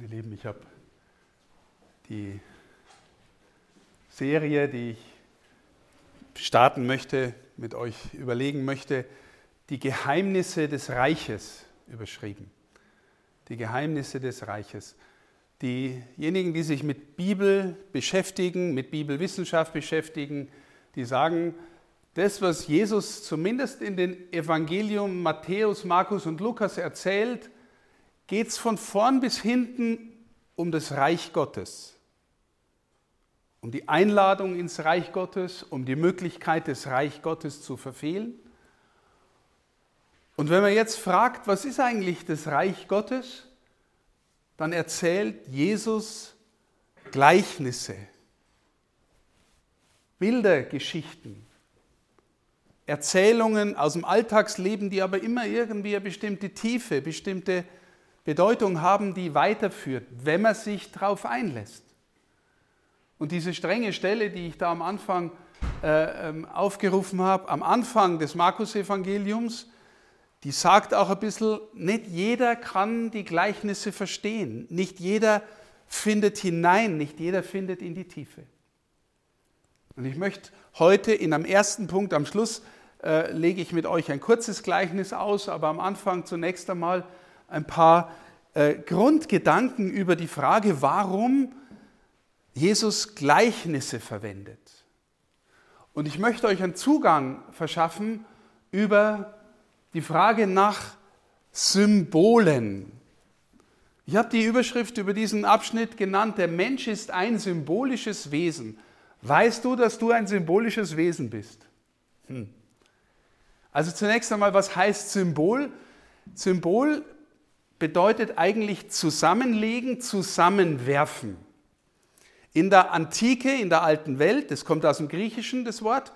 Meine Lieben, ich habe die Serie, die ich starten möchte, mit euch überlegen möchte, die Geheimnisse des Reiches überschrieben. Die Geheimnisse des Reiches. Diejenigen, die sich mit Bibel beschäftigen, mit Bibelwissenschaft beschäftigen, die sagen, das, was Jesus zumindest in den Evangelium Matthäus, Markus und Lukas erzählt, geht es von vorn bis hinten um das Reich Gottes. Um die Einladung ins Reich Gottes, um die Möglichkeit, das Reich Gottes zu verfehlen. Und wenn man jetzt fragt, was ist eigentlich das Reich Gottes, dann erzählt Jesus Gleichnisse, Bildergeschichten, Erzählungen aus dem Alltagsleben, die aber immer irgendwie eine bestimmte Tiefe, bestimmte Bedeutung haben, die weiterführt, wenn man sich darauf einlässt. Und diese strenge Stelle, die ich da am Anfang äh, ähm, aufgerufen habe, am Anfang des Markus-Evangeliums, die sagt auch ein bisschen, nicht jeder kann die Gleichnisse verstehen, nicht jeder findet hinein, nicht jeder findet in die Tiefe. Und ich möchte heute in einem ersten Punkt, am Schluss äh, lege ich mit euch ein kurzes Gleichnis aus, aber am Anfang zunächst einmal ein paar äh, Grundgedanken über die Frage, warum Jesus Gleichnisse verwendet. Und ich möchte euch einen Zugang verschaffen über die Frage nach Symbolen. Ich habe die Überschrift über diesen Abschnitt genannt, der Mensch ist ein symbolisches Wesen. Weißt du, dass du ein symbolisches Wesen bist? Hm. Also zunächst einmal, was heißt Symbol? Symbol bedeutet eigentlich zusammenlegen, zusammenwerfen. In der Antike, in der alten Welt, das kommt aus dem Griechischen, das Wort,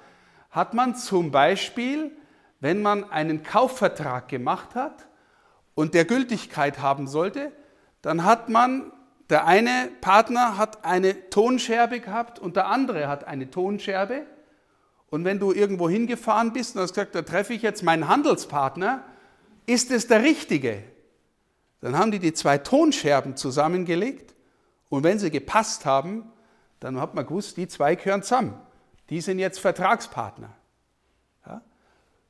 hat man zum Beispiel, wenn man einen Kaufvertrag gemacht hat und der Gültigkeit haben sollte, dann hat man, der eine Partner hat eine Tonscherbe gehabt und der andere hat eine Tonscherbe. Und wenn du irgendwo hingefahren bist und hast gesagt, da treffe ich jetzt meinen Handelspartner, ist es der Richtige? Dann haben die die zwei Tonscherben zusammengelegt und wenn sie gepasst haben, dann hat man gewusst, die zwei gehören zusammen. Die sind jetzt Vertragspartner. Ja?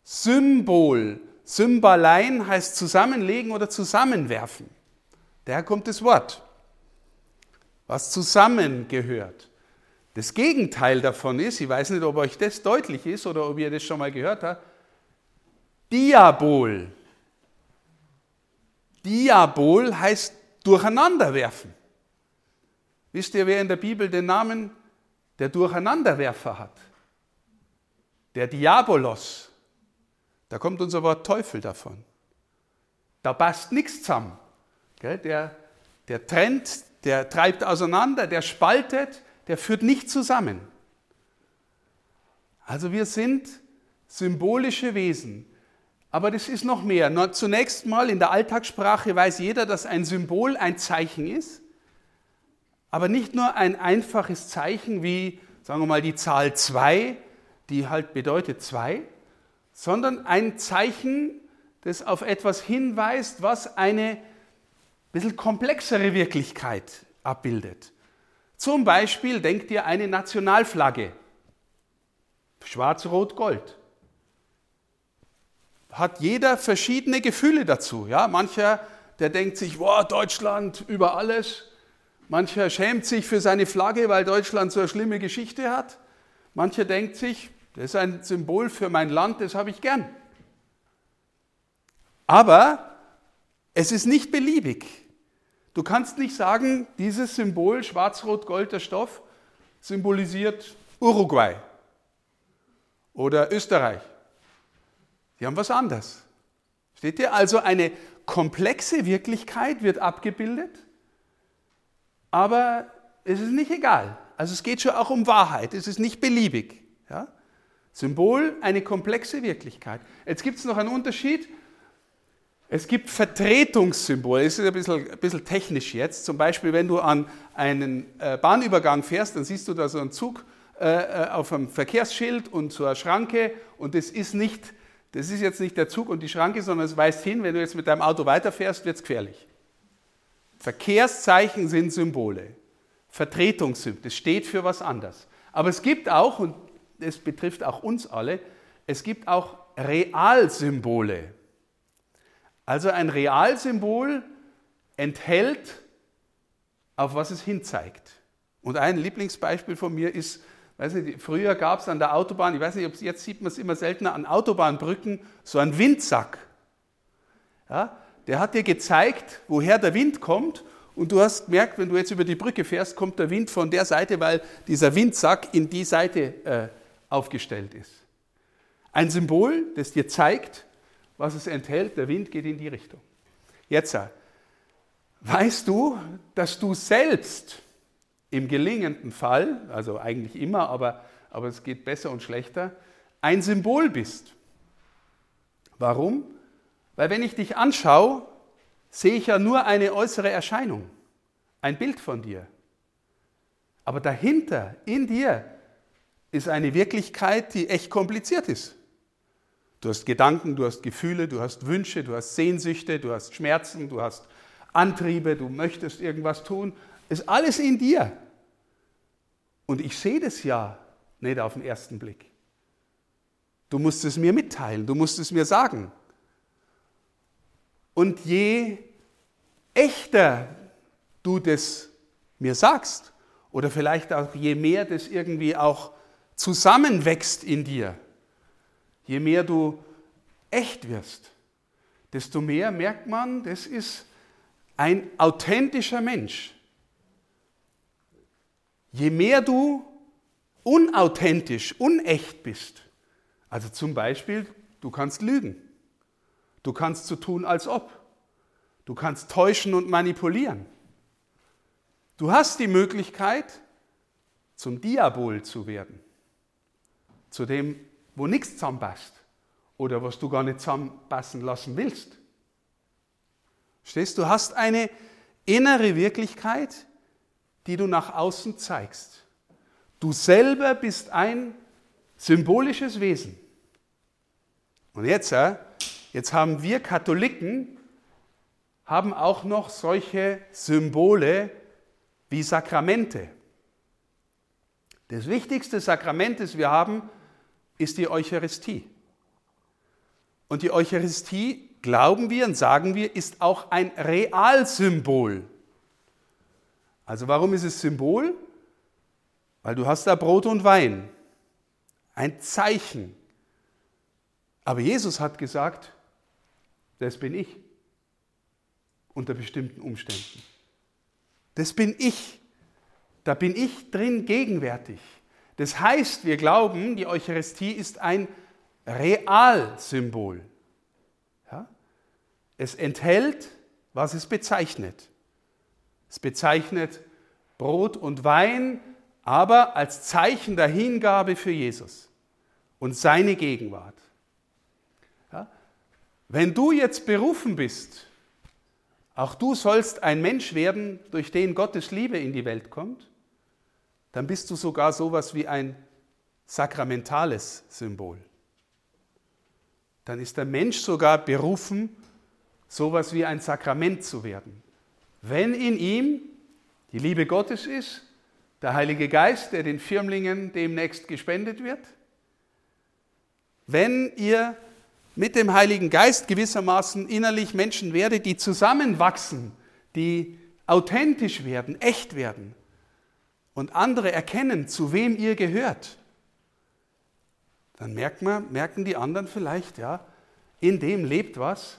Symbol, Symbalein heißt zusammenlegen oder zusammenwerfen. Daher kommt das Wort, was zusammengehört. Das Gegenteil davon ist, ich weiß nicht, ob euch das deutlich ist oder ob ihr das schon mal gehört habt, Diabol. Diabol heißt durcheinanderwerfen. Wisst ihr, wer in der Bibel den Namen der Durcheinanderwerfer hat? Der Diabolos. Da kommt unser Wort Teufel davon. Da passt nichts zusammen. Der, der trennt, der treibt auseinander, der spaltet, der führt nicht zusammen. Also wir sind symbolische Wesen. Aber das ist noch mehr. Zunächst mal in der Alltagssprache weiß jeder, dass ein Symbol ein Zeichen ist. Aber nicht nur ein einfaches Zeichen wie, sagen wir mal, die Zahl 2, die halt bedeutet 2, sondern ein Zeichen, das auf etwas hinweist, was eine bisschen komplexere Wirklichkeit abbildet. Zum Beispiel denkt ihr eine Nationalflagge, schwarz, rot, gold hat jeder verschiedene Gefühle dazu. Ja? Mancher, der denkt sich, wow, Deutschland über alles. Mancher schämt sich für seine Flagge, weil Deutschland so eine schlimme Geschichte hat. Mancher denkt sich, das ist ein Symbol für mein Land, das habe ich gern. Aber es ist nicht beliebig. Du kannst nicht sagen, dieses Symbol schwarz-rot-gold der Stoff symbolisiert Uruguay oder Österreich die haben was anderes. Steht ihr? Also eine komplexe Wirklichkeit wird abgebildet, aber es ist nicht egal. Also es geht schon auch um Wahrheit, es ist nicht beliebig. Ja? Symbol, eine komplexe Wirklichkeit. Jetzt gibt es noch einen Unterschied. Es gibt Vertretungssymbole, das ist ein bisschen, ein bisschen technisch jetzt. Zum Beispiel, wenn du an einen äh, Bahnübergang fährst, dann siehst du da so einen Zug äh, äh, auf einem Verkehrsschild und so eine Schranke und das ist nicht das ist jetzt nicht der Zug und die Schranke, sondern es weist hin, wenn du jetzt mit deinem Auto weiterfährst, wird es gefährlich. Verkehrszeichen sind Symbole. Vertretungssymbol, das steht für was anderes. Aber es gibt auch, und das betrifft auch uns alle, es gibt auch Realsymbole. Also ein Realsymbol enthält, auf was es hinzeigt. Und ein Lieblingsbeispiel von mir ist, weiß nicht, früher gab es an der Autobahn, ich weiß nicht, jetzt sieht man es immer seltener, an Autobahnbrücken so einen Windsack. Ja, der hat dir gezeigt, woher der Wind kommt und du hast gemerkt, wenn du jetzt über die Brücke fährst, kommt der Wind von der Seite, weil dieser Windsack in die Seite äh, aufgestellt ist. Ein Symbol, das dir zeigt, was es enthält, der Wind geht in die Richtung. Jetzt, äh, weißt du, dass du selbst im gelingenden Fall, also eigentlich immer, aber, aber es geht besser und schlechter, ein Symbol bist. Warum? Weil wenn ich dich anschaue, sehe ich ja nur eine äußere Erscheinung, ein Bild von dir. Aber dahinter, in dir, ist eine Wirklichkeit, die echt kompliziert ist. Du hast Gedanken, du hast Gefühle, du hast Wünsche, du hast Sehnsüchte, du hast Schmerzen, du hast Antriebe, du möchtest irgendwas tun. Ist alles in dir. Und ich sehe das ja nicht auf den ersten Blick. Du musst es mir mitteilen, du musst es mir sagen. Und je echter du das mir sagst, oder vielleicht auch je mehr das irgendwie auch zusammenwächst in dir, je mehr du echt wirst, desto mehr merkt man, das ist ein authentischer Mensch. Je mehr du unauthentisch, unecht bist, also zum Beispiel, du kannst lügen, du kannst so tun, als ob, du kannst täuschen und manipulieren. Du hast die Möglichkeit, zum Diabol zu werden, zu dem, wo nichts zusammenpasst oder was du gar nicht zusammenpassen lassen willst. Stehst du, hast eine innere Wirklichkeit, die du nach außen zeigst. Du selber bist ein symbolisches Wesen. Und jetzt, jetzt haben wir Katholiken, haben auch noch solche Symbole wie Sakramente. Das wichtigste Sakrament, das wir haben, ist die Eucharistie. Und die Eucharistie, glauben wir und sagen wir, ist auch ein Realsymbol. Also warum ist es Symbol? Weil du hast da Brot und Wein, ein Zeichen. Aber Jesus hat gesagt, das bin ich unter bestimmten Umständen. Das bin ich. Da bin ich drin gegenwärtig. Das heißt, wir glauben, die Eucharistie ist ein Realsymbol. Ja? Es enthält, was es bezeichnet. Es bezeichnet Brot und Wein, aber als Zeichen der Hingabe für Jesus und seine Gegenwart. Ja? Wenn du jetzt berufen bist, auch du sollst ein Mensch werden, durch den Gottes Liebe in die Welt kommt, dann bist du sogar sowas wie ein sakramentales Symbol. Dann ist der Mensch sogar berufen, sowas wie ein Sakrament zu werden. Wenn in ihm die Liebe Gottes ist, der Heilige Geist, der den Firmlingen demnächst gespendet wird, wenn ihr mit dem Heiligen Geist gewissermaßen innerlich Menschen werdet, die zusammenwachsen, die authentisch werden, echt werden und andere erkennen, zu wem ihr gehört, dann merkt man, merken die anderen vielleicht, ja, in dem lebt was,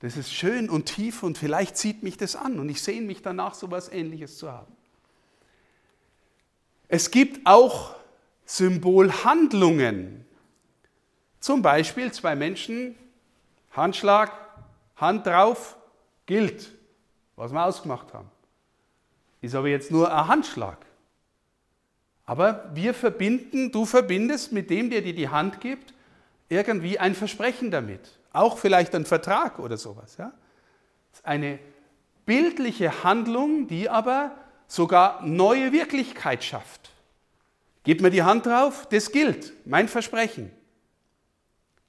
das ist schön und tief und vielleicht zieht mich das an und ich sehne mich danach, so etwas Ähnliches zu haben. Es gibt auch Symbolhandlungen. Zum Beispiel zwei Menschen, Handschlag, Hand drauf, gilt, was wir ausgemacht haben. Ist aber jetzt nur ein Handschlag. Aber wir verbinden, du verbindest mit dem, der dir die Hand gibt, irgendwie ein Versprechen damit. Auch vielleicht ein Vertrag oder sowas. Ja? Eine bildliche Handlung, die aber sogar neue Wirklichkeit schafft. Gib mir die Hand drauf, das gilt, mein Versprechen.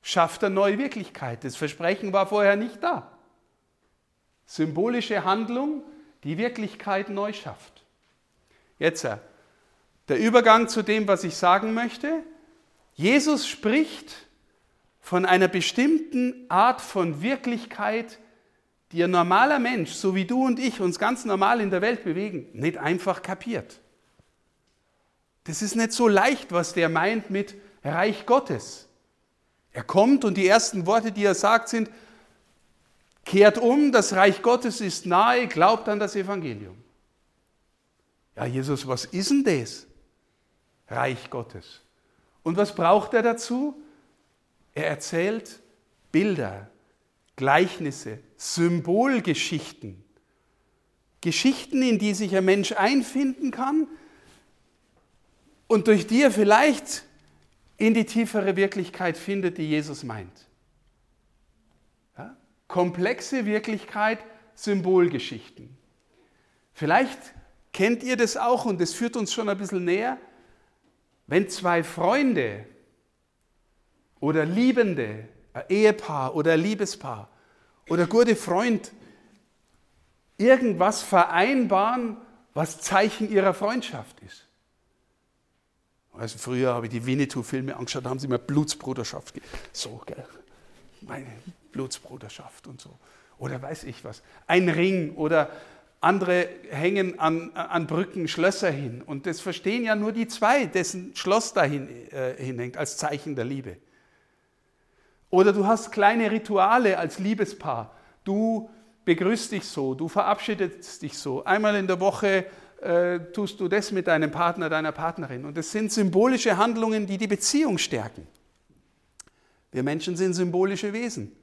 Schafft eine neue Wirklichkeit. Das Versprechen war vorher nicht da. Symbolische Handlung die Wirklichkeit neu schafft. Jetzt der Übergang zu dem, was ich sagen möchte. Jesus spricht von einer bestimmten Art von Wirklichkeit, die ein normaler Mensch, so wie du und ich, uns ganz normal in der Welt bewegen, nicht einfach kapiert. Das ist nicht so leicht, was der meint mit Reich Gottes. Er kommt und die ersten Worte, die er sagt, sind, kehrt um, das Reich Gottes ist nahe, glaubt an das Evangelium. Ja, Jesus, was ist denn das? Reich Gottes. Und was braucht er dazu? Er erzählt Bilder, Gleichnisse, Symbolgeschichten. Geschichten, in die sich ein Mensch einfinden kann und durch die er vielleicht in die tiefere Wirklichkeit findet, die Jesus meint. Ja? Komplexe Wirklichkeit, Symbolgeschichten. Vielleicht kennt ihr das auch und das führt uns schon ein bisschen näher, wenn zwei Freunde oder Liebende, ein Ehepaar oder ein Liebespaar oder ein guter Freund irgendwas vereinbaren, was Zeichen ihrer Freundschaft ist. Also früher habe ich die Winnetou-Filme angeschaut, da haben sie mir Blutsbruderschaft. So, gell? Meine Blutsbruderschaft und so. Oder weiß ich was. Ein Ring oder andere hängen an, an Brücken Schlösser hin. Und das verstehen ja nur die zwei, dessen Schloss dahin äh, hinhängt, als Zeichen der Liebe. Oder du hast kleine Rituale als Liebespaar. Du begrüßt dich so, du verabschiedest dich so. Einmal in der Woche äh, tust du das mit deinem Partner, deiner Partnerin. Und das sind symbolische Handlungen, die die Beziehung stärken. Wir Menschen sind symbolische Wesen.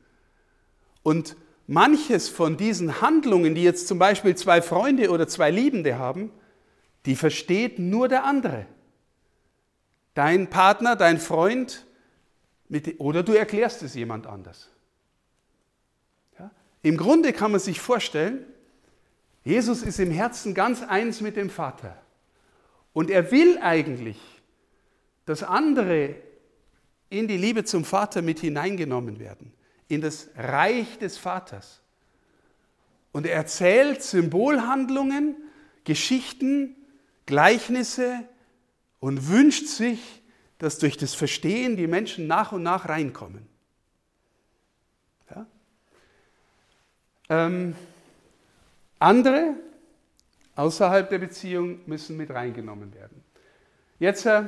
Und manches von diesen Handlungen, die jetzt zum Beispiel zwei Freunde oder zwei Liebende haben, die versteht nur der andere. Dein Partner, dein Freund mit, oder du erklärst es jemand anders. Ja? Im Grunde kann man sich vorstellen, Jesus ist im Herzen ganz eins mit dem Vater. Und er will eigentlich, dass andere in die Liebe zum Vater mit hineingenommen werden, in das Reich des Vaters. Und er erzählt Symbolhandlungen, Geschichten, Gleichnisse und wünscht sich, dass durch das Verstehen die Menschen nach und nach reinkommen. Ja? Ähm, andere außerhalb der Beziehung müssen mit reingenommen werden. Jetzt, äh,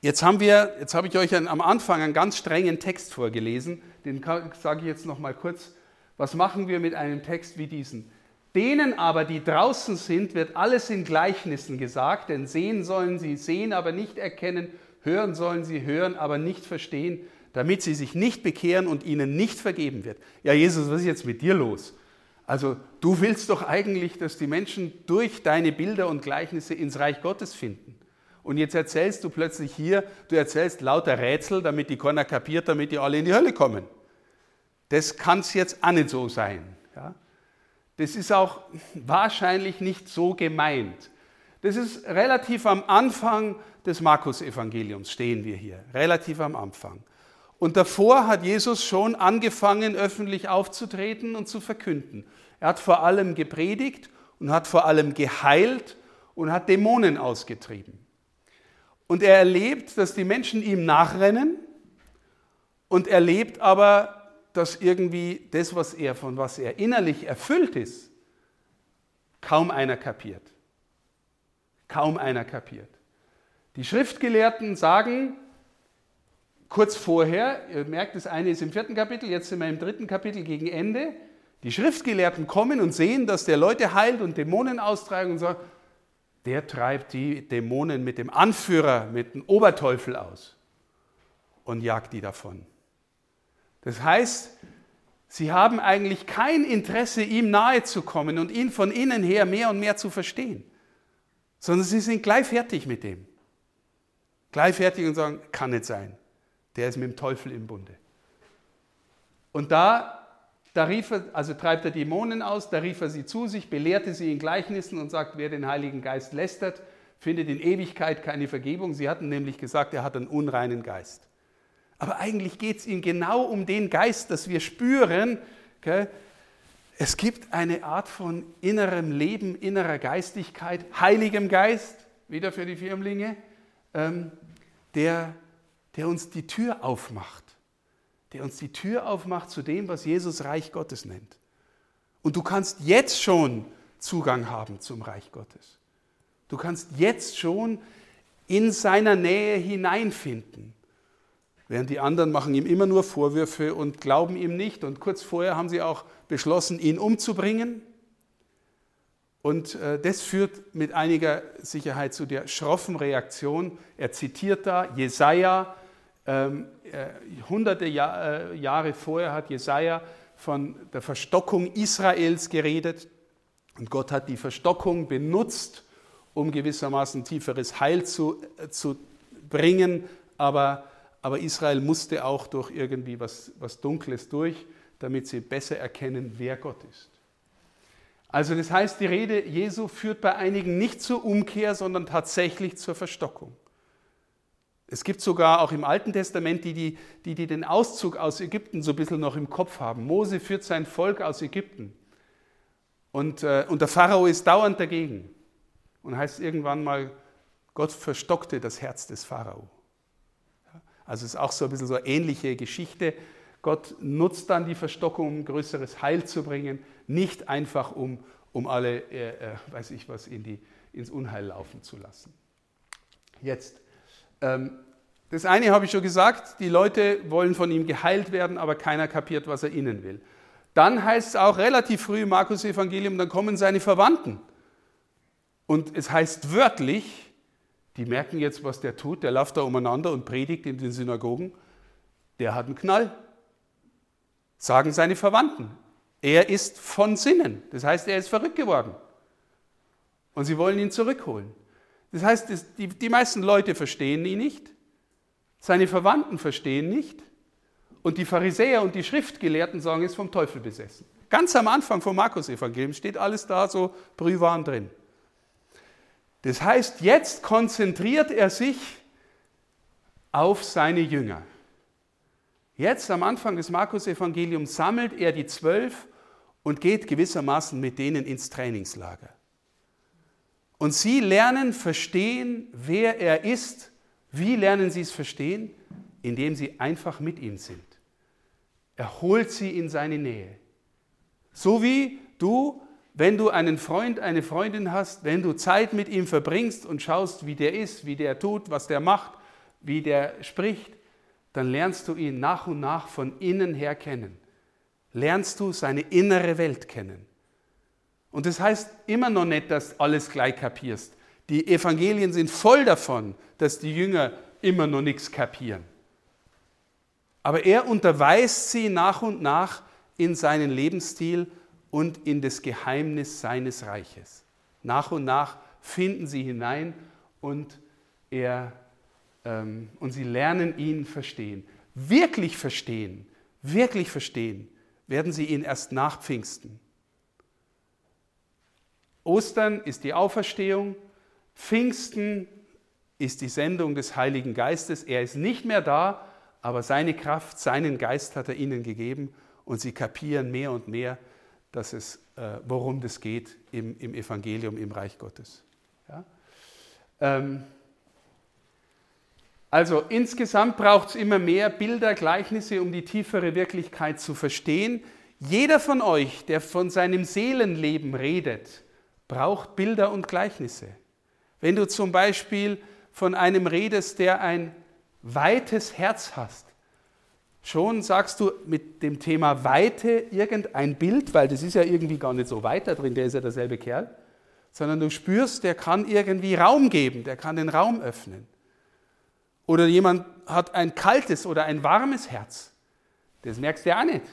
jetzt, haben wir, jetzt habe ich euch am Anfang einen ganz strengen Text vorgelesen, den sage ich jetzt noch mal kurz. Was machen wir mit einem Text wie diesen? Denen aber, die draußen sind, wird alles in Gleichnissen gesagt, denn sehen sollen sie sehen, aber nicht erkennen, hören sollen sie hören, aber nicht verstehen, damit sie sich nicht bekehren und ihnen nicht vergeben wird. Ja, Jesus, was ist jetzt mit dir los? Also du willst doch eigentlich, dass die Menschen durch deine Bilder und Gleichnisse ins Reich Gottes finden. Und jetzt erzählst du plötzlich hier, du erzählst lauter Rätsel, damit die keiner kapiert, damit die alle in die Hölle kommen. Das kann es jetzt auch nicht so sein. Das ist auch wahrscheinlich nicht so gemeint. Das ist relativ am Anfang des Markus-Evangeliums, stehen wir hier, relativ am Anfang. Und davor hat Jesus schon angefangen, öffentlich aufzutreten und zu verkünden. Er hat vor allem gepredigt und hat vor allem geheilt und hat Dämonen ausgetrieben. Und er erlebt, dass die Menschen ihm nachrennen und erlebt aber, dass irgendwie das, was er, von was er innerlich erfüllt ist, kaum einer kapiert. Kaum einer kapiert. Die Schriftgelehrten sagen, kurz vorher, ihr merkt, das eine ist im vierten Kapitel, jetzt sind wir im dritten Kapitel gegen Ende, die Schriftgelehrten kommen und sehen, dass der Leute heilt und Dämonen austreibt und sagen, der treibt die Dämonen mit dem Anführer, mit dem Oberteufel aus und jagt die davon. Das heißt, sie haben eigentlich kein Interesse, ihm nahe zu kommen und ihn von innen her mehr und mehr zu verstehen, sondern sie sind gleich fertig mit dem. Gleich fertig und sagen, kann nicht sein. Der ist mit dem Teufel im Bunde. Und da, da rief er, also treibt er Dämonen aus, da rief er sie zu sich, belehrte sie in Gleichnissen und sagt, wer den Heiligen Geist lästert, findet in Ewigkeit keine Vergebung. Sie hatten nämlich gesagt, er hat einen unreinen Geist. Aber eigentlich geht es ihm genau um den Geist, dass wir spüren, okay, Es gibt eine Art von innerem Leben, innerer Geistigkeit, heiligem Geist, wieder für die Firmlinge, ähm, der, der uns die Tür aufmacht. Der uns die Tür aufmacht zu dem, was Jesus Reich Gottes nennt. Und du kannst jetzt schon Zugang haben zum Reich Gottes. Du kannst jetzt schon in seiner Nähe hineinfinden. Während die anderen machen ihm immer nur Vorwürfe und glauben ihm nicht. Und kurz vorher haben sie auch beschlossen, ihn umzubringen. Und äh, das führt mit einiger Sicherheit zu der schroffen Reaktion. Er zitiert da Jesaja. Ähm, äh, hunderte äh, Jahre vorher hat Jesaja von der Verstockung Israels geredet. Und Gott hat die Verstockung benutzt, um gewissermaßen tieferes Heil zu, zu bringen. Aber, aber Israel musste auch durch irgendwie was, was Dunkles durch, damit sie besser erkennen, wer Gott ist. Also das heißt, die Rede Jesu führt bei einigen nicht zur Umkehr, sondern tatsächlich zur Verstockung. Es gibt sogar auch im Alten Testament die, die, die, die den Auszug aus Ägypten so ein bisschen noch im Kopf haben. Mose führt sein Volk aus Ägypten. Und, äh, und der Pharao ist dauernd dagegen. Und heißt irgendwann mal, Gott verstockte das Herz des Pharao. Also es ist auch so ein bisschen so eine ähnliche Geschichte. Gott nutzt dann die Verstockung, um größeres Heil zu bringen, nicht einfach um, um alle, äh, äh, weiß ich was, in die, ins Unheil laufen zu lassen. Jetzt, ähm, das eine habe ich schon gesagt, die Leute wollen von ihm geheilt werden, aber keiner kapiert, was er ihnen will. Dann heißt es auch relativ früh im Markus Evangelium, dann kommen seine Verwandten. Und es heißt wörtlich, die merken jetzt, was der tut, der läuft da umeinander und predigt in den Synagogen, der hat einen Knall. Sagen seine Verwandten. Er ist von Sinnen. Das heißt, er ist verrückt geworden. Und sie wollen ihn zurückholen. Das heißt, die, meisten Leute verstehen ihn nicht, seine Verwandten verstehen nicht und die Pharisäer und die Schriftgelehrten sagen, er ist vom Teufel besessen. Ganz am Anfang vom Markus-Evangelium steht alles da so Brühwaren drin. Das heißt, jetzt konzentriert er sich auf seine Jünger. Jetzt am Anfang des Markus-Evangeliums sammelt er die zwölf und geht gewissermaßen mit denen ins Trainingslager. Und sie lernen verstehen, wer er ist. Wie lernen sie es verstehen? Indem sie einfach mit ihm sind. Er holt sie in seine Nähe. So wie du, wenn du einen Freund, eine Freundin hast, wenn du Zeit mit ihm verbringst und schaust, wie der ist, wie der tut, was der macht, wie der spricht, dann lernst du ihn nach und nach von innen her kennen. Lernst du seine innere Welt kennen. Und das heißt immer noch nicht, dass du alles gleich kapierst. Die Evangelien sind voll davon, dass die Jünger immer noch nichts kapieren. Aber er unterweist sie nach und nach in seinen Lebensstil und in das Geheimnis seines Reiches. Nach und nach finden sie hinein und, er, ähm, und sie lernen ihn verstehen. Wirklich verstehen, wirklich verstehen werden sie ihn erst nach Pfingsten. Ostern ist die Auferstehung, Pfingsten ist die Sendung des Heiligen Geistes. Er ist nicht mehr da, aber seine Kraft, seinen Geist hat er ihnen gegeben und sie kapieren mehr und mehr, dass es, äh, worum es geht im, im, Evangelium, im Reich Gottes. Ja? Ähm, also insgesamt braucht es immer mehr Bilder, Gleichnisse, um die tiefere Wirklichkeit zu verstehen. Jeder von euch, der von seinem Seelenleben redet, braucht Bilder und Gleichnisse. Wenn du zum Beispiel von einem redest, der ein weites Herz hast, schon sagst du mit dem Thema Weite irgendein Bild, weil das ist ja irgendwie gar nicht so weit da drin, der ist ja derselbe Kerl, sondern du spürst, der kann irgendwie Raum geben, der kann den Raum öffnen. Oder jemand hat ein kaltes oder ein warmes Herz. Das merkst du ja auch nicht.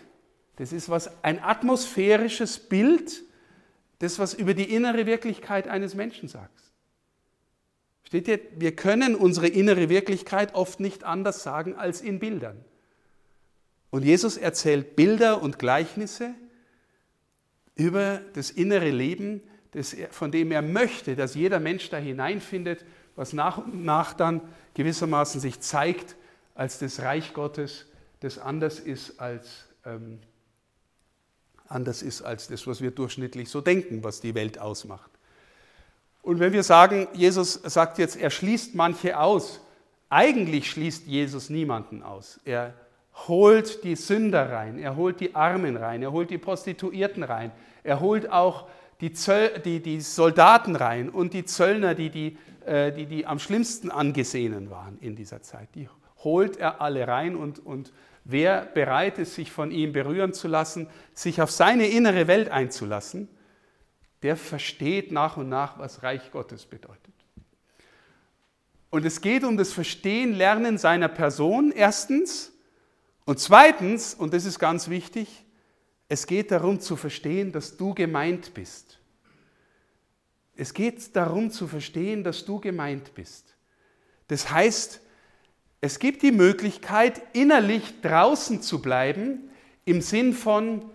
Das ist was, ein atmosphärisches Bild, das, was über die innere Wirklichkeit eines Menschen sagst. Steht ihr, wir können unsere innere Wirklichkeit oft nicht anders sagen als in Bildern. Und Jesus erzählt Bilder und Gleichnisse über das innere Leben, das, von dem er möchte, dass jeder Mensch da hineinfindet, was nach und nach dann gewissermaßen sich zeigt als das Reich Gottes, das anders ist als, ähm, anders ist als das, was wir durchschnittlich so denken, was die Welt ausmacht. Und wenn wir sagen, Jesus sagt jetzt, er schließt manche aus, eigentlich schließt Jesus niemanden aus. Er holt die Sünder rein, er holt die Armen rein, er holt die Prostituierten rein, er holt auch die, Zöll, die, die Soldaten rein und die Zöllner, die die, äh, die die am schlimmsten angesehenen waren in dieser Zeit. Die holt er alle rein und, und wer bereit ist, sich von ihm berühren zu lassen, sich auf seine innere Welt einzulassen, der versteht nach und nach, was Reich Gottes bedeutet. Und es geht um das Verstehen, Lernen seiner Person erstens. Und zweitens, und das ist ganz wichtig, es geht darum zu verstehen, dass du gemeint bist. Es geht darum zu verstehen, dass du gemeint bist. Das heißt, es gibt die Möglichkeit, innerlich draußen zu bleiben, im Sinn von,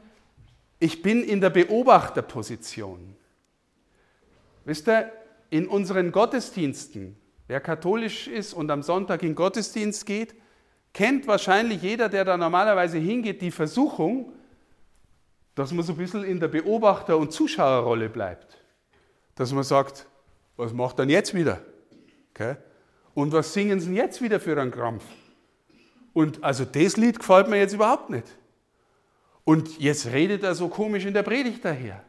ich bin in der Beobachterposition. Wisst ihr, in unseren Gottesdiensten, wer katholisch ist und am Sonntag in Gottesdienst geht, kennt wahrscheinlich jeder, der da normalerweise hingeht, die Versuchung, dass man so ein bisschen in der Beobachter- und Zuschauerrolle bleibt. Dass man sagt, was macht dann jetzt wieder? Okay? Und was singen sie jetzt wieder für einen Krampf? Und also das Lied gefällt mir jetzt überhaupt nicht. Und jetzt redet er so komisch in der Predigt daher.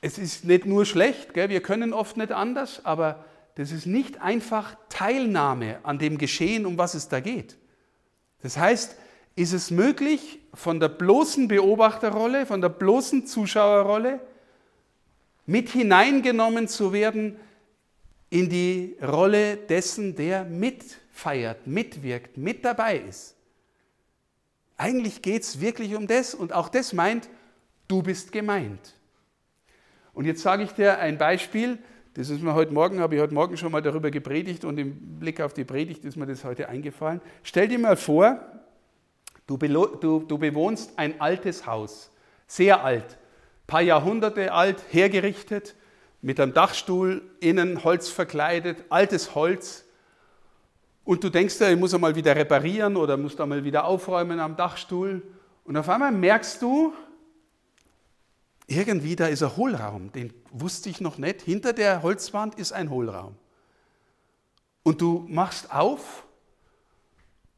Es ist nicht nur schlecht, gell? wir können oft nicht anders, aber das ist nicht einfach Teilnahme an dem Geschehen, um was es da geht. Das heißt, ist es möglich, von der bloßen Beobachterrolle, von der bloßen Zuschauerrolle mit hineingenommen zu werden in die Rolle dessen, der mitfeiert, mitwirkt, mit dabei ist. Eigentlich geht es wirklich um das und auch das meint, du bist gemeint. Und jetzt sage ich dir ein Beispiel, das ist mir heute Morgen, habe ich heute Morgen schon mal darüber gepredigt und im Blick auf die Predigt ist mir das heute eingefallen. Stell dir mal vor, du, du, du bewohnst ein altes Haus, sehr alt, paar Jahrhunderte alt, hergerichtet, mit einem Dachstuhl, innen Holz verkleidet, altes Holz. Und du denkst dir, ich muss einmal wieder reparieren oder muss einmal wieder aufräumen am Dachstuhl. Und auf einmal merkst du, irgendwie da ist ein Hohlraum, den wusste ich noch nicht. Hinter der Holzwand ist ein Hohlraum. Und du machst auf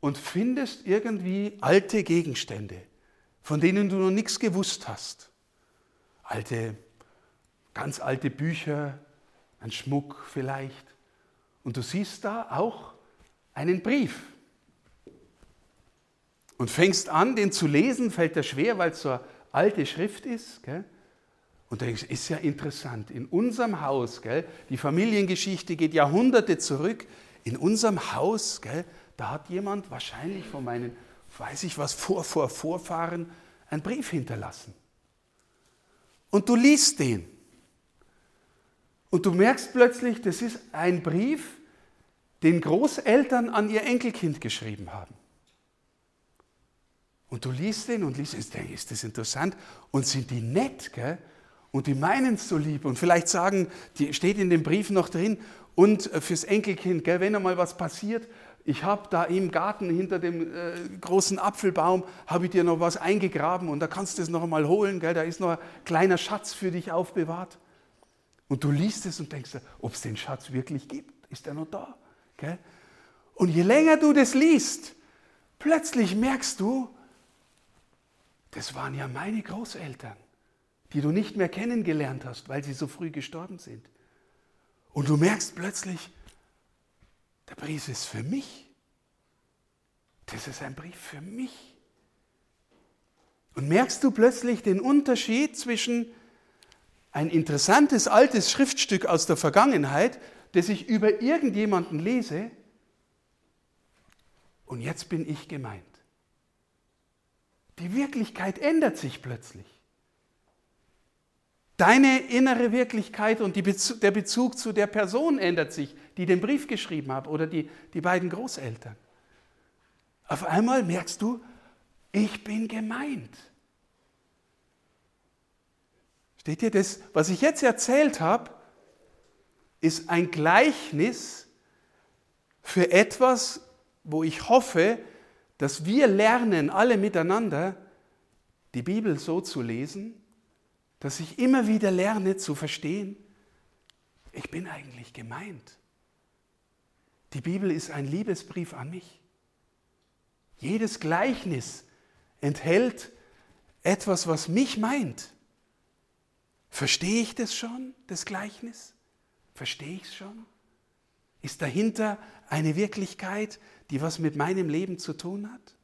und findest irgendwie alte Gegenstände, von denen du noch nichts gewusst hast. Alte, ganz alte Bücher, ein Schmuck vielleicht. Und du siehst da auch einen Brief. Und fängst an, den zu lesen, fällt dir schwer, weil es so eine alte Schrift ist. Gell? Und da ist ja interessant, in unserem Haus, gell, die Familiengeschichte geht Jahrhunderte zurück, in unserem Haus, gell, da hat jemand wahrscheinlich von meinen, weiß ich was, Vor, Vor, Vorfahren einen Brief hinterlassen. Und du liest den. Und du merkst plötzlich, das ist ein Brief, den Großeltern an ihr Enkelkind geschrieben haben. Und du liest den und liest, ist das interessant? Und sind die nett, gell? Und die meinen es so lieb und vielleicht sagen, die steht in dem Brief noch drin, und äh, fürs Enkelkind, gell, wenn einmal was passiert, ich habe da im Garten hinter dem äh, großen Apfelbaum, habe ich dir noch was eingegraben und da kannst du es noch einmal holen, gell, da ist noch ein kleiner Schatz für dich aufbewahrt. Und du liest es und denkst, ob es den Schatz wirklich gibt, ist er noch da? Gell? Und je länger du das liest, plötzlich merkst du, das waren ja meine Großeltern die du nicht mehr kennengelernt hast, weil sie so früh gestorben sind. Und du merkst plötzlich, der Brief ist für mich. Das ist ein Brief für mich. Und merkst du plötzlich den Unterschied zwischen ein interessantes altes Schriftstück aus der Vergangenheit, das ich über irgendjemanden lese, und jetzt bin ich gemeint. Die Wirklichkeit ändert sich plötzlich. Deine innere Wirklichkeit und Bezug, der Bezug zu der Person ändert sich, die den Brief geschrieben hat oder die, die beiden Großeltern. Auf einmal merkst du, ich bin gemeint. Steht dir das, was ich jetzt erzählt habe, ist ein Gleichnis für etwas, wo ich hoffe, dass wir lernen, alle miteinander, die Bibel so zu lesen, dass ich immer wieder lerne zu verstehen, ich bin eigentlich gemeint. Die Bibel ist ein Liebesbrief an mich. Jedes Gleichnis enthält etwas, was mich meint. Verstehe ich das schon, das Gleichnis? Verstehe ich es schon? Ist dahinter eine Wirklichkeit, die was mit meinem Leben zu tun hat?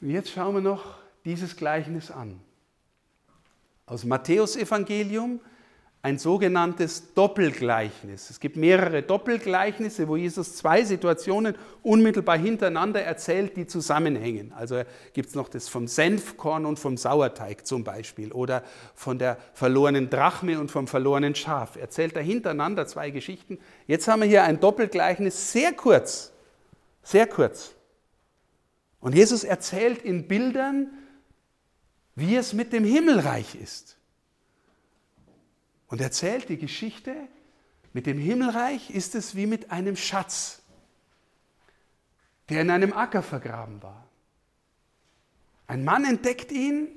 Und jetzt schauen wir noch dieses Gleichnis an. Aus Matthäus Evangelium ein sogenanntes Doppelgleichnis. Es gibt mehrere Doppelgleichnisse, wo Jesus zwei Situationen unmittelbar hintereinander erzählt, die zusammenhängen. Also gibt es noch das vom Senfkorn und vom Sauerteig zum Beispiel oder von der verlorenen Drachme und vom verlorenen Schaf. Erzählt er hintereinander zwei Geschichten. Jetzt haben wir hier ein Doppelgleichnis, sehr kurz, sehr kurz. Und Jesus erzählt in Bildern, wie es mit dem Himmelreich ist und erzählt die Geschichte, mit dem Himmelreich ist es wie mit einem Schatz, der in einem Acker vergraben war. Ein Mann entdeckt ihn,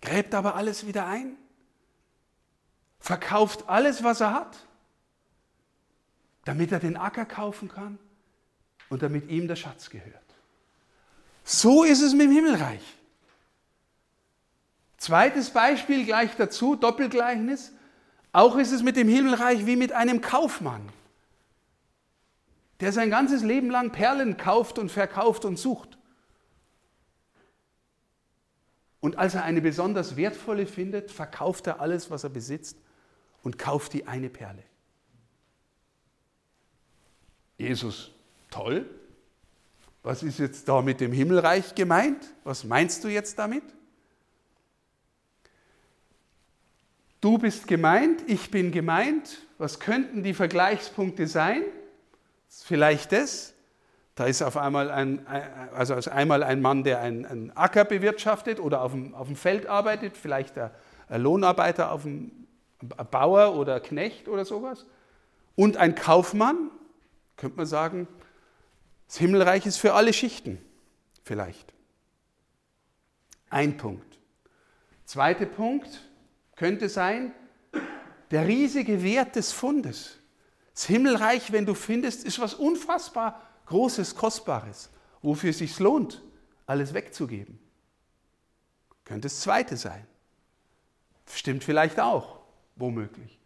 gräbt aber alles wieder ein, verkauft alles, was er hat, damit er den Acker kaufen kann und damit ihm der Schatz gehört. So ist es mit dem Himmelreich. Zweites Beispiel gleich dazu, Doppelgleichnis. Auch ist es mit dem Himmelreich wie mit einem Kaufmann, der sein ganzes Leben lang Perlen kauft und verkauft und sucht. Und als er eine besonders wertvolle findet, verkauft er alles, was er besitzt und kauft die eine Perle. Jesus, toll. Was ist jetzt da mit dem Himmelreich gemeint? Was meinst du jetzt damit? Du bist gemeint, ich bin gemeint. Was könnten die Vergleichspunkte sein? Vielleicht das. Da ist auf einmal ein, also einmal ein Mann, der einen, einen Acker bewirtschaftet oder auf dem, auf dem Feld arbeitet, vielleicht ein, ein Lohnarbeiter auf dem ein Bauer oder Knecht oder sowas. Und ein Kaufmann, könnte man sagen, das Himmelreich ist für alle Schichten, vielleicht. Ein Punkt. Zweiter Punkt, könnte sein, der riesige Wert des Fundes. Das Himmelreich, wenn du findest, ist was unfassbar Großes, Kostbares, wofür es sich lohnt, alles wegzugeben. Könnte das zweite sein. Stimmt vielleicht auch, womöglich.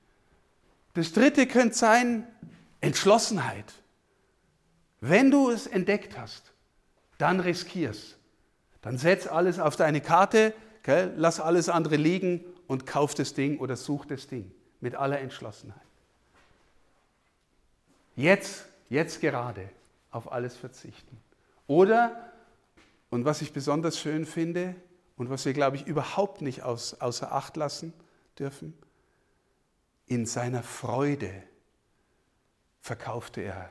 Das dritte könnte sein Entschlossenheit. Wenn du es entdeckt hast, dann riskierst. Dann setz alles auf deine Karte, gell, lass alles andere liegen und kauf das Ding oder such das Ding mit aller Entschlossenheit. Jetzt, jetzt gerade auf alles verzichten. Oder, und was ich besonders schön finde und was wir, glaube ich, überhaupt nicht aus, außer Acht lassen dürfen, in seiner Freude verkaufte er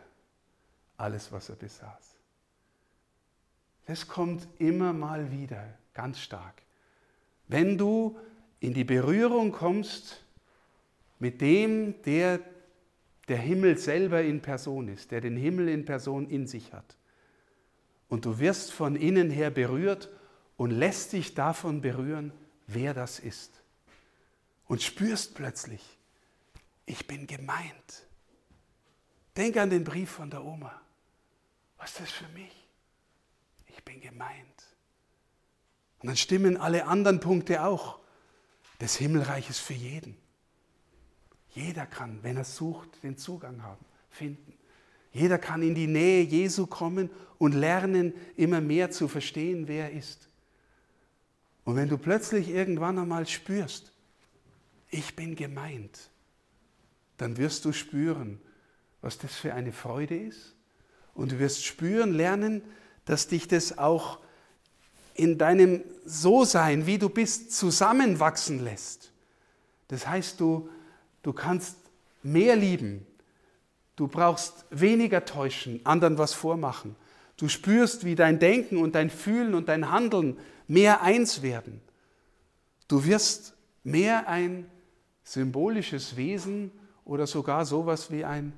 alles, was er besaß. Das kommt immer mal wieder ganz stark. Wenn du in die Berührung kommst mit dem, der der Himmel selber in Person ist, der den Himmel in Person in sich hat. Und du wirst von innen her berührt und lässt dich davon berühren, wer das ist. Und spürst plötzlich, ich bin gemeint. Denk an den Brief von der Oma. Was ist das für mich? Ich bin gemeint. Und dann stimmen alle anderen Punkte auch des Himmelreiches für jeden. Jeder kann, wenn er sucht, den Zugang haben, finden. Jeder kann in die Nähe Jesu kommen und lernen, immer mehr zu verstehen, wer er ist. Und wenn du plötzlich irgendwann einmal spürst, ich bin gemeint, dann wirst du spüren, was das für eine Freude ist. Und du wirst spüren, lernen, dass dich das auch in deinem So-Sein, wie du bist, zusammenwachsen lässt. Das heißt, du, du kannst mehr lieben. Du brauchst weniger täuschen, anderen was vormachen. Du spürst, wie dein Denken und dein Fühlen und dein Handeln mehr eins werden. Du wirst mehr ein symbolisches Wesen oder sogar sowas wie ein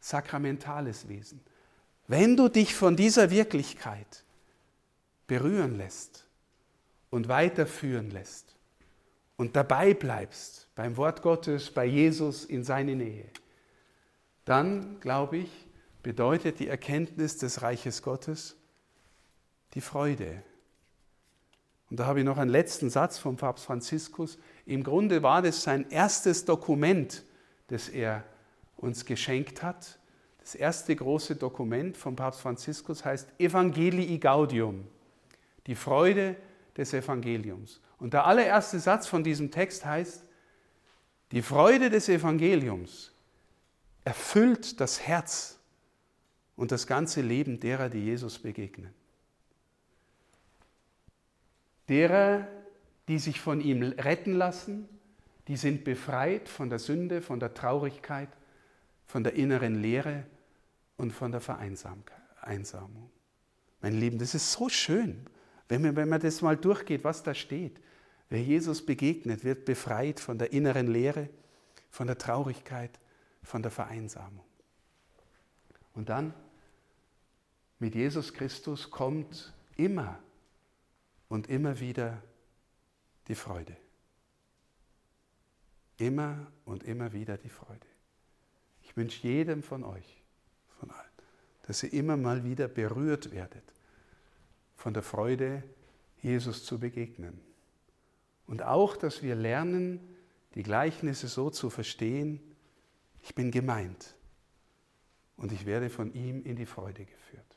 sakramentales Wesen. Wenn du dich von dieser Wirklichkeit berühren lässt, und weiterführen lässt und dabei bleibst beim Wort Gottes, bei Jesus in seine Nähe, dann, glaube ich, bedeutet die Erkenntnis des Reiches Gottes die Freude. Und da habe ich noch einen letzten Satz vom Papst Franziskus. Im Grunde war das sein erstes Dokument, das er uns geschenkt hat. Das erste große Dokument vom Papst Franziskus heißt Evangelii Gaudium, die Freude des Evangeliums. Und der allererste Satz von diesem Text heißt, die Freude des Evangeliums erfüllt das Herz und das ganze Leben derer, die Jesus begegnen. Derer, die sich von ihm retten lassen, die sind befreit von der Sünde, von der Traurigkeit, von der inneren Leere und von der Vereinsamung. Mein Lieben, das ist so schön, wenn man, wenn man das mal durchgeht, was da steht. Wer Jesus begegnet, wird befreit von der inneren Leere, von der Traurigkeit, von der Vereinsamung. Und dann, mit Jesus Christus kommt immer und immer wieder die Freude. Immer und immer wieder die Freude. Ich wünsche jedem von euch, von allen, dass ihr immer mal wieder berührt werdet von der Freude, Jesus zu begegnen. Und auch, dass wir lernen, die Gleichnisse so zu verstehen, ich bin gemeint und ich werde von ihm in die Freude geführt.